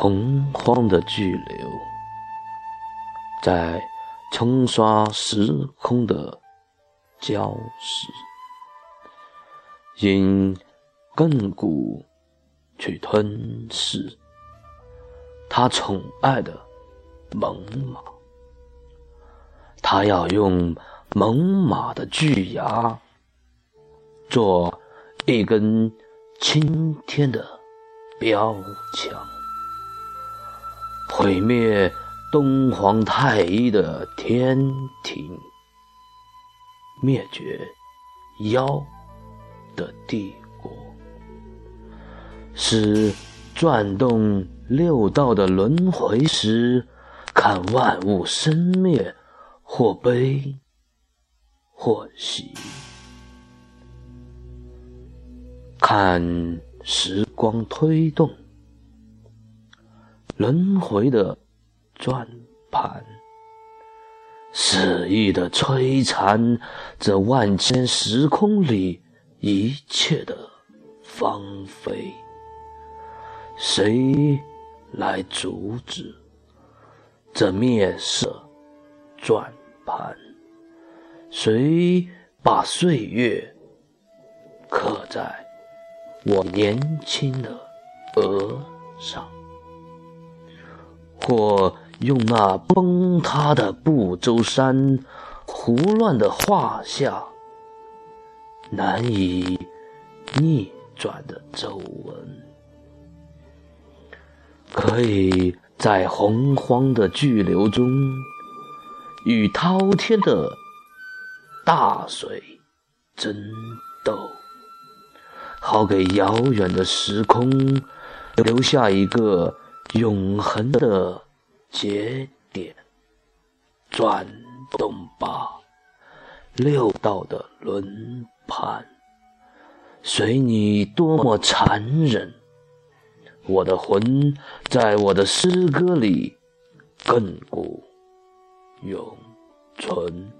洪荒的巨流，在冲刷时空的礁石，因亘古去吞噬他宠爱的猛犸。他要用猛犸的巨牙做一根青天的标枪。毁灭东皇太一的天庭，灭绝妖的帝国，使转动六道的轮回时，看万物生灭，或悲或喜，看时光推动。轮回的转盘，肆意的摧残这万千时空里一切的芳菲。谁来阻止这灭色转盘？谁把岁月刻在我年轻的额上？或用那崩塌的不周山，胡乱的画下难以逆转的皱纹，可以在洪荒的巨流中，与滔天的大水争斗，好给遥远的时空留下一个。永恒的节点，转动吧，六道的轮盘，随你多么残忍，我的魂在我的诗歌里亘古永存。